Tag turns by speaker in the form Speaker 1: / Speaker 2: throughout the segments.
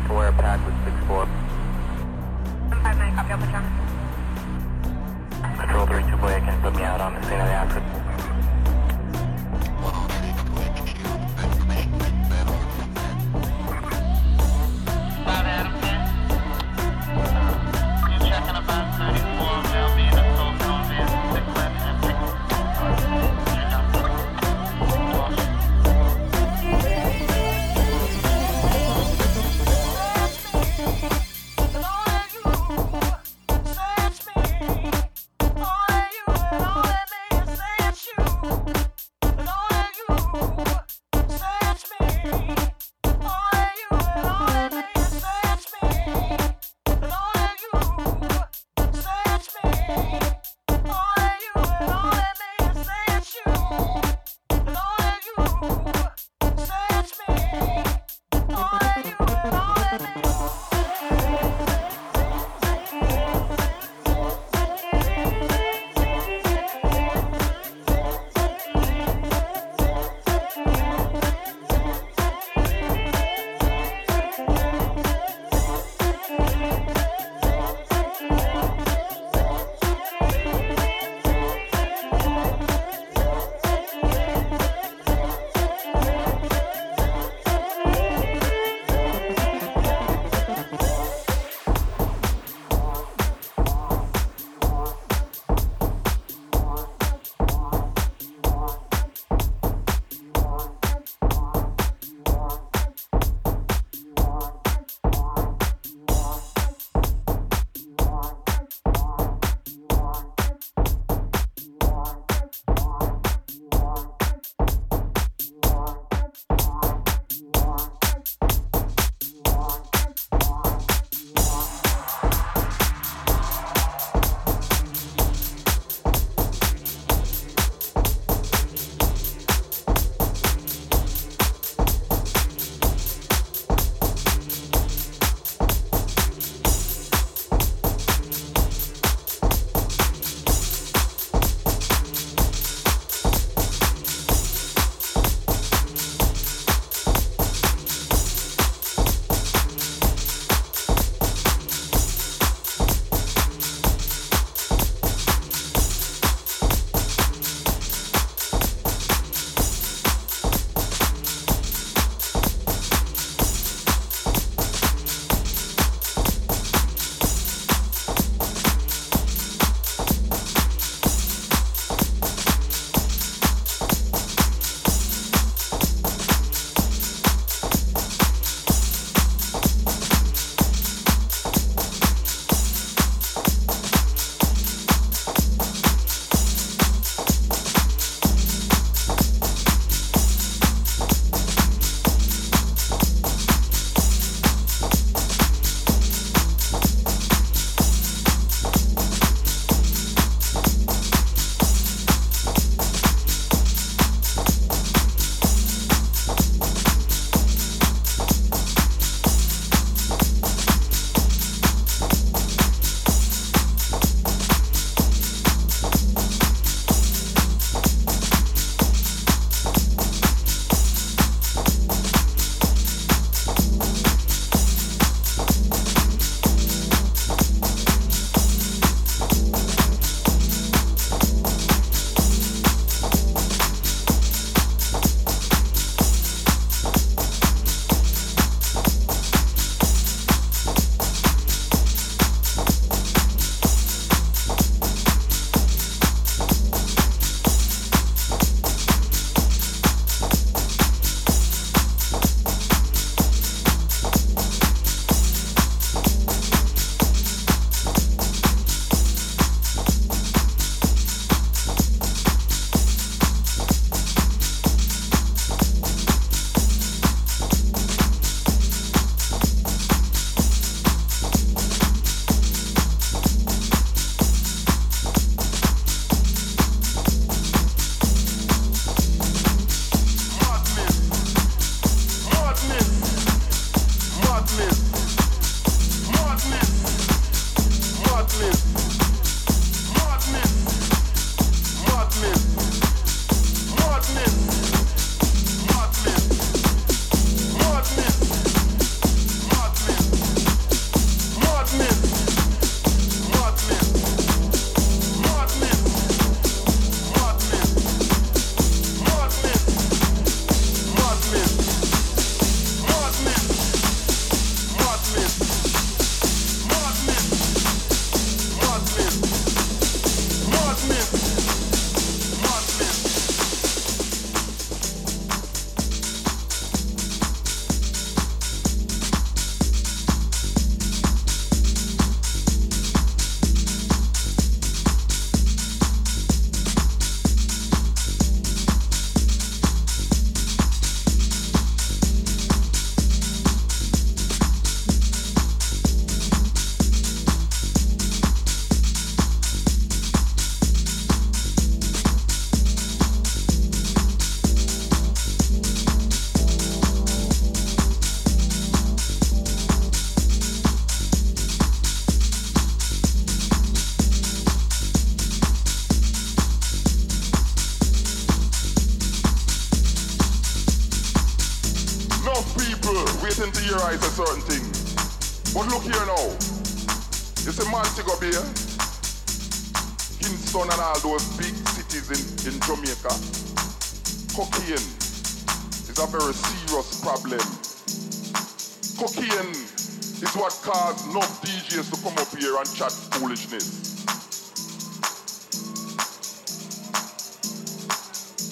Speaker 1: back to where pack was 6-4.
Speaker 2: 159, copy, you on.
Speaker 1: Control 3 boy, can put me out on the scene of the accident?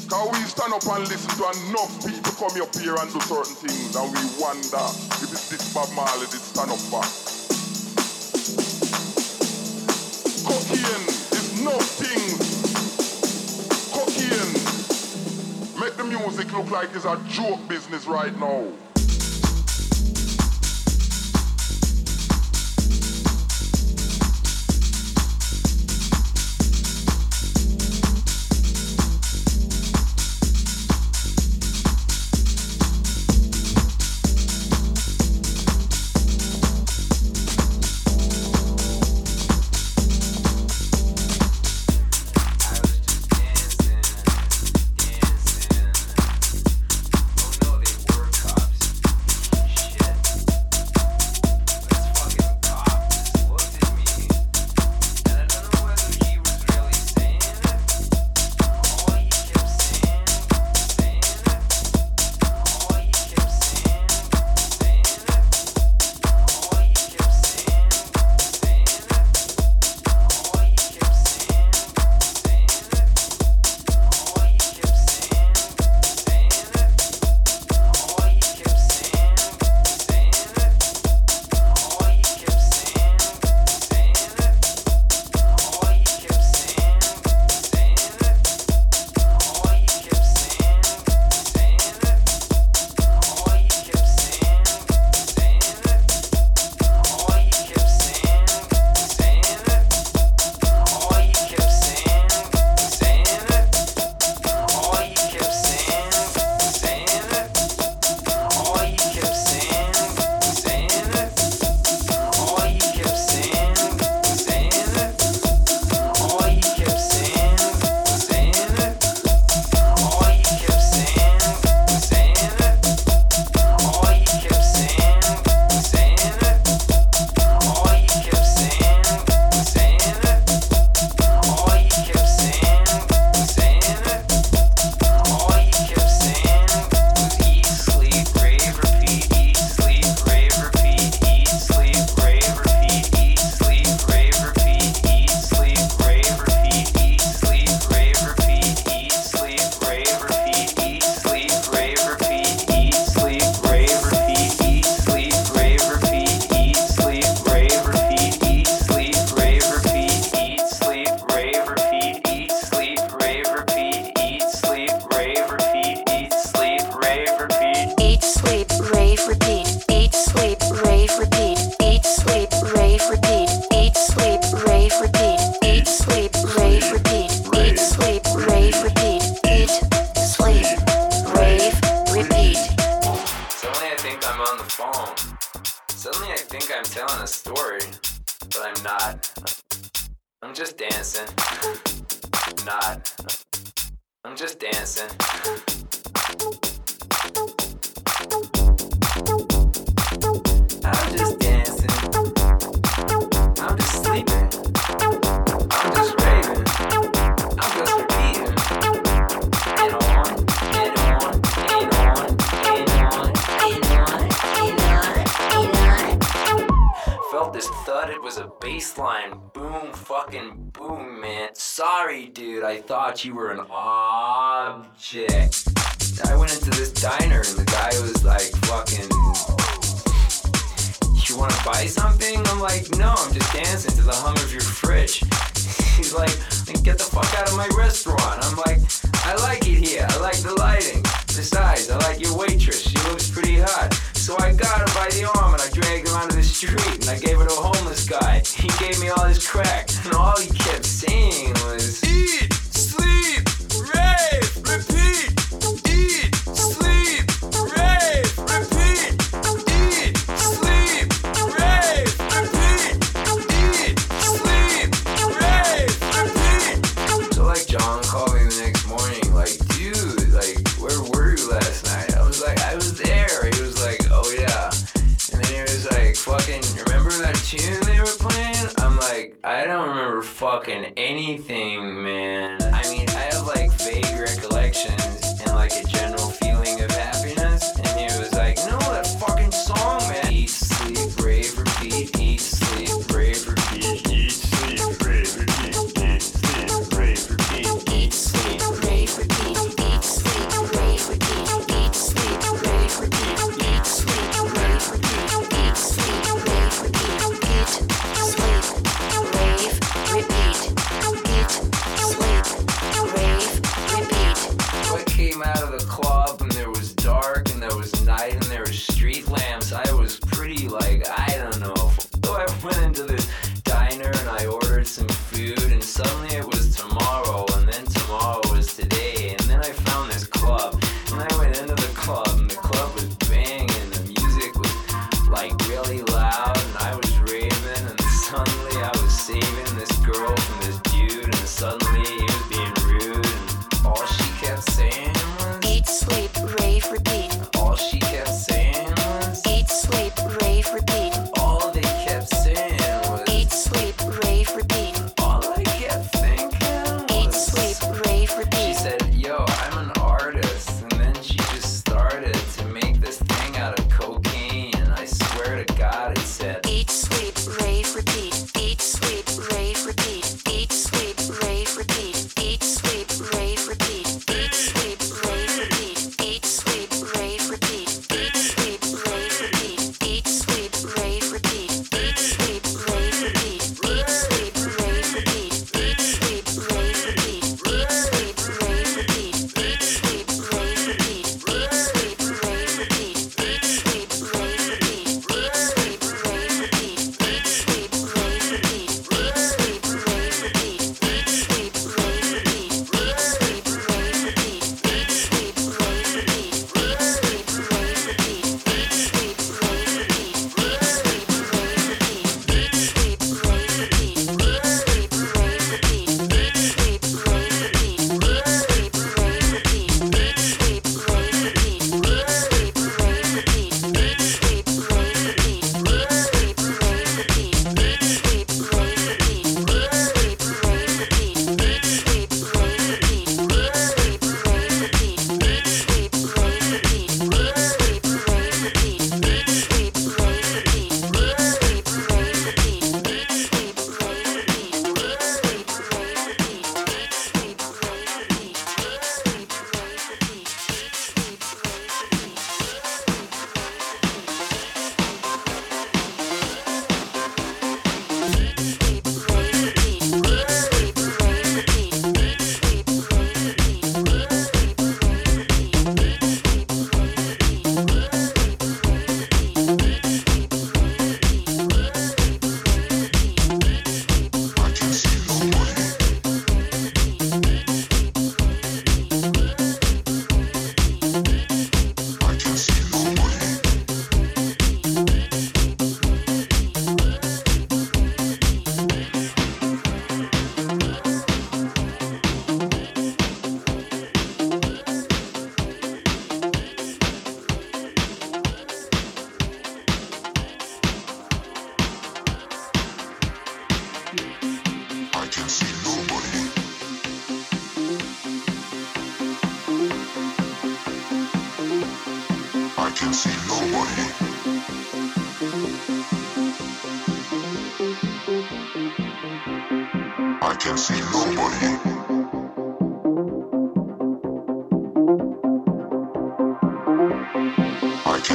Speaker 3: Cause we stand up and listen to enough people come up here and do certain things and we wonder if it's this Bob Marley did stand up for. Cocaine is nothing. Cocaine. Make the music look like it's a joke business right now.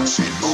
Speaker 4: Can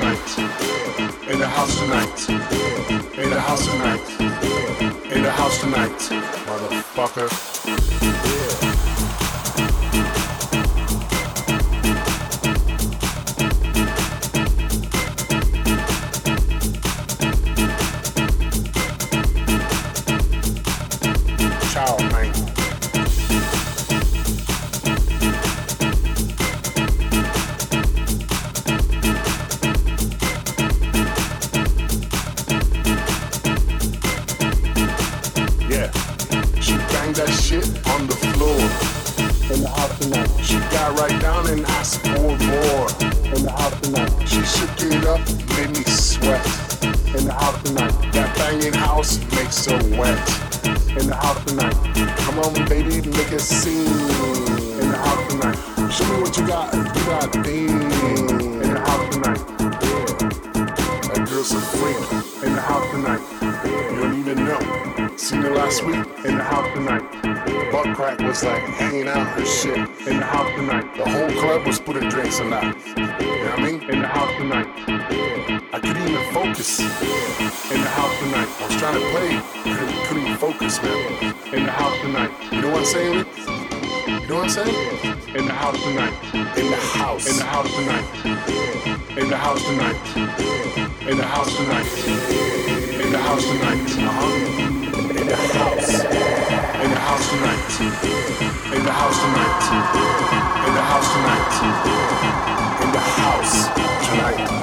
Speaker 3: tonight.
Speaker 5: In the house tonight. In the house tonight. In the house tonight. Motherfucker. Putting drinks on. You know what I mean? In the house tonight. I couldn't even focus in the house tonight. I was trying to play, couldn't, couldn't even focus, man. In the house tonight. You know what I'm saying? You know what I'm saying? In the house tonight. In the house. In the house tonight. In the house tonight. In the house tonight. In the house tonight. Uh-huh. In the house. Tonight. In the house tonight. In the house tonight. In the house tonight.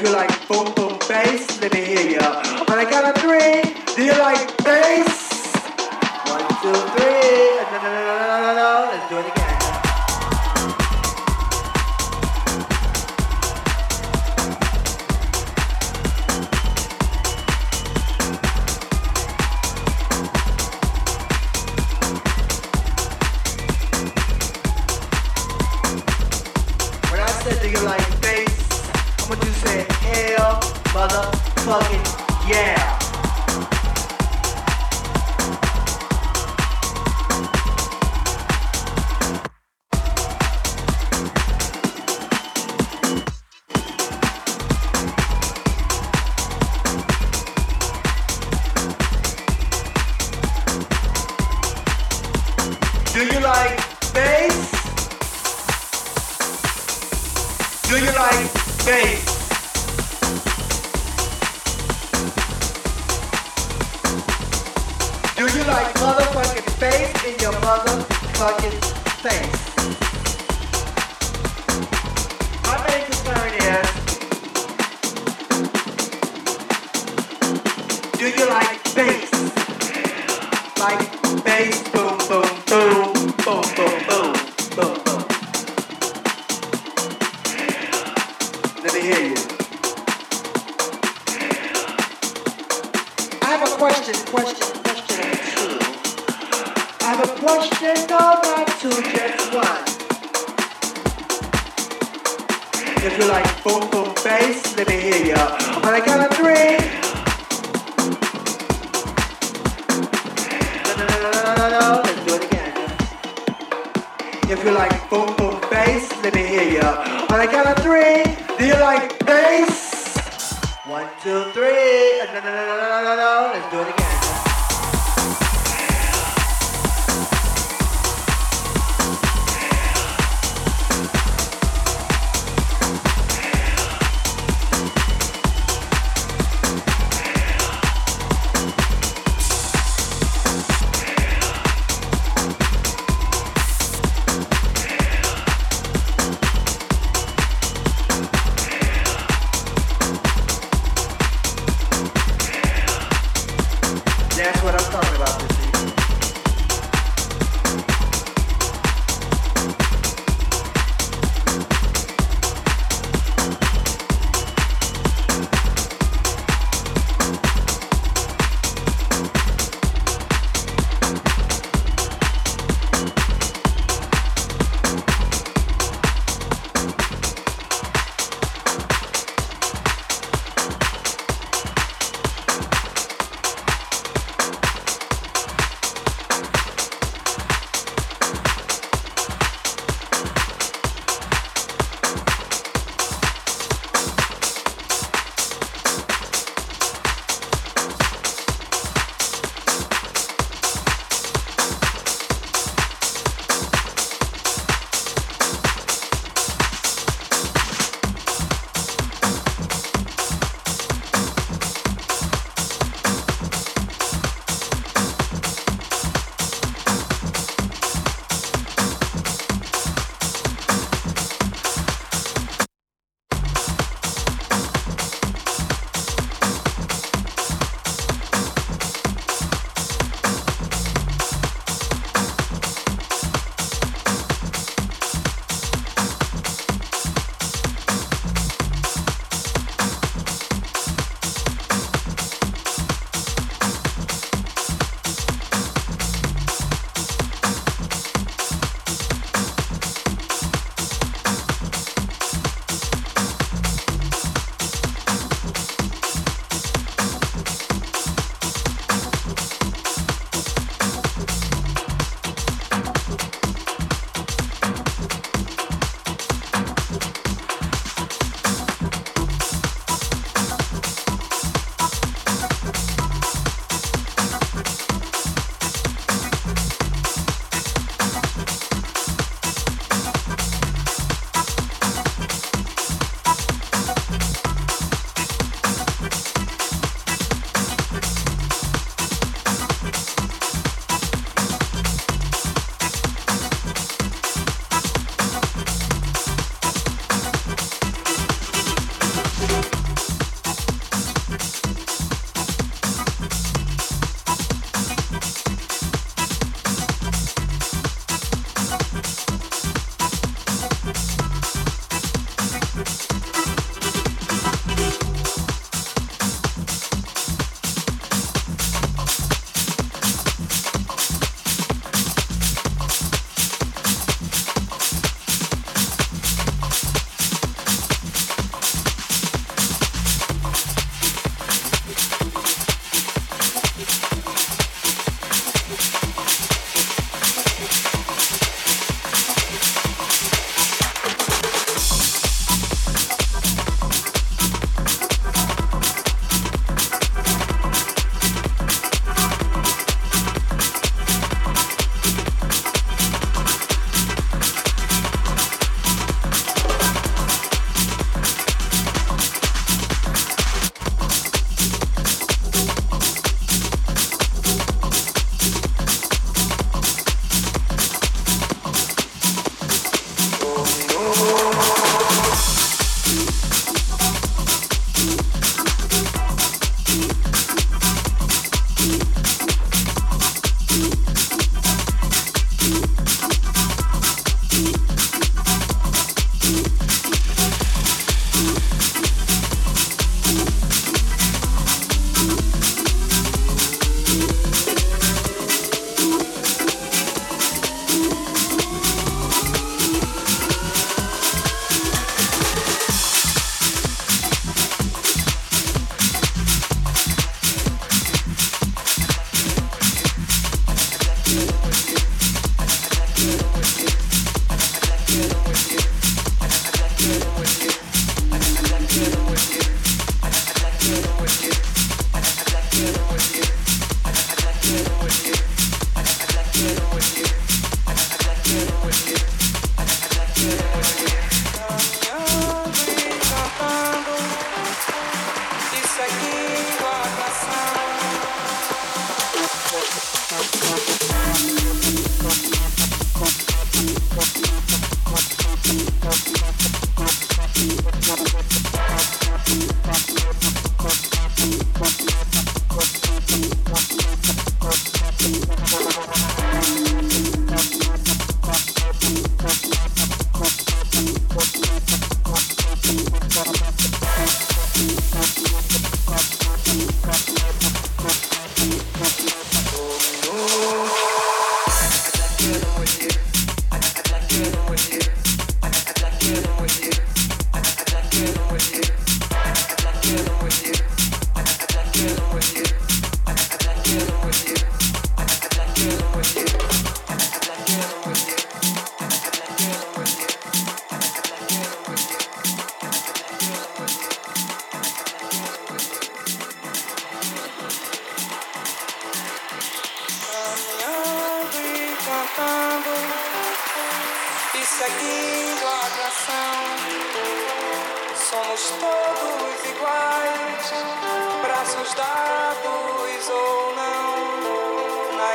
Speaker 6: if you like. like. One, two, three. No, no, no, no, no, no, no. Let's do it again.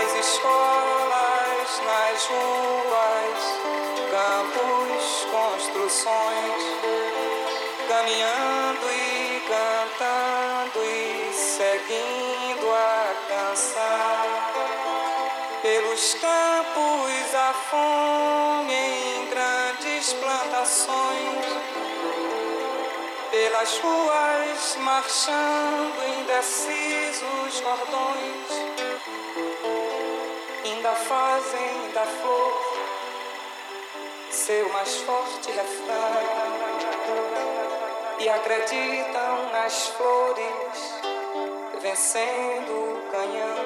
Speaker 7: Nas escolas, nas ruas, campos, construções, caminhando e cantando e seguindo a canção. Pelos campos a fome em grandes plantações pelas ruas marchando indecisos cordões, fazem da flor seu mais forte refrão e acreditam nas flores vencendo o canhão.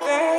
Speaker 7: Vem.